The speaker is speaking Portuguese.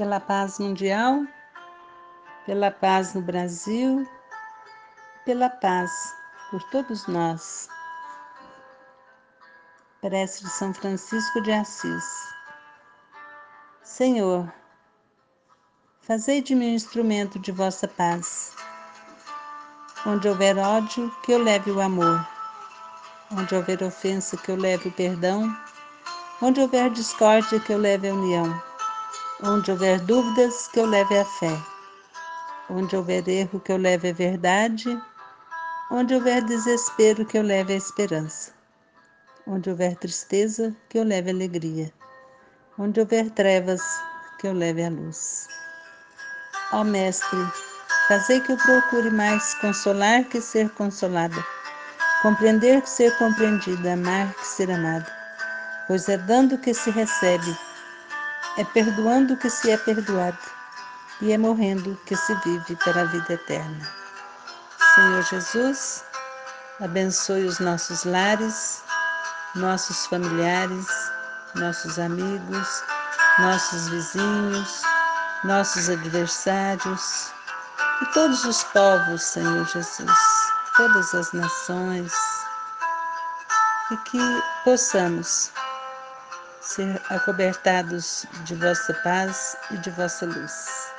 pela paz mundial, pela paz no Brasil, pela paz por todos nós. Prece de São Francisco de Assis. Senhor, fazei de mim um instrumento de vossa paz. Onde houver ódio, que eu leve o amor. Onde houver ofensa, que eu leve o perdão. Onde houver discórdia, que eu leve a união Onde houver dúvidas, que eu leve a fé. Onde houver erro, que eu leve a verdade. Onde houver desespero, que eu leve a esperança. Onde houver tristeza, que eu leve a alegria. Onde houver trevas, que eu leve a luz. Ó Mestre, fazei que eu procure mais consolar que ser consolada, compreender que ser compreendida, amar que ser amada, pois é dando que se recebe é perdoando que se é perdoado, e é morrendo que se vive para a vida eterna. Senhor Jesus, abençoe os nossos lares, nossos familiares, nossos amigos, nossos vizinhos, nossos adversários e todos os povos, Senhor Jesus, todas as nações, e que possamos ser acobertados de vossa paz e de vossa luz.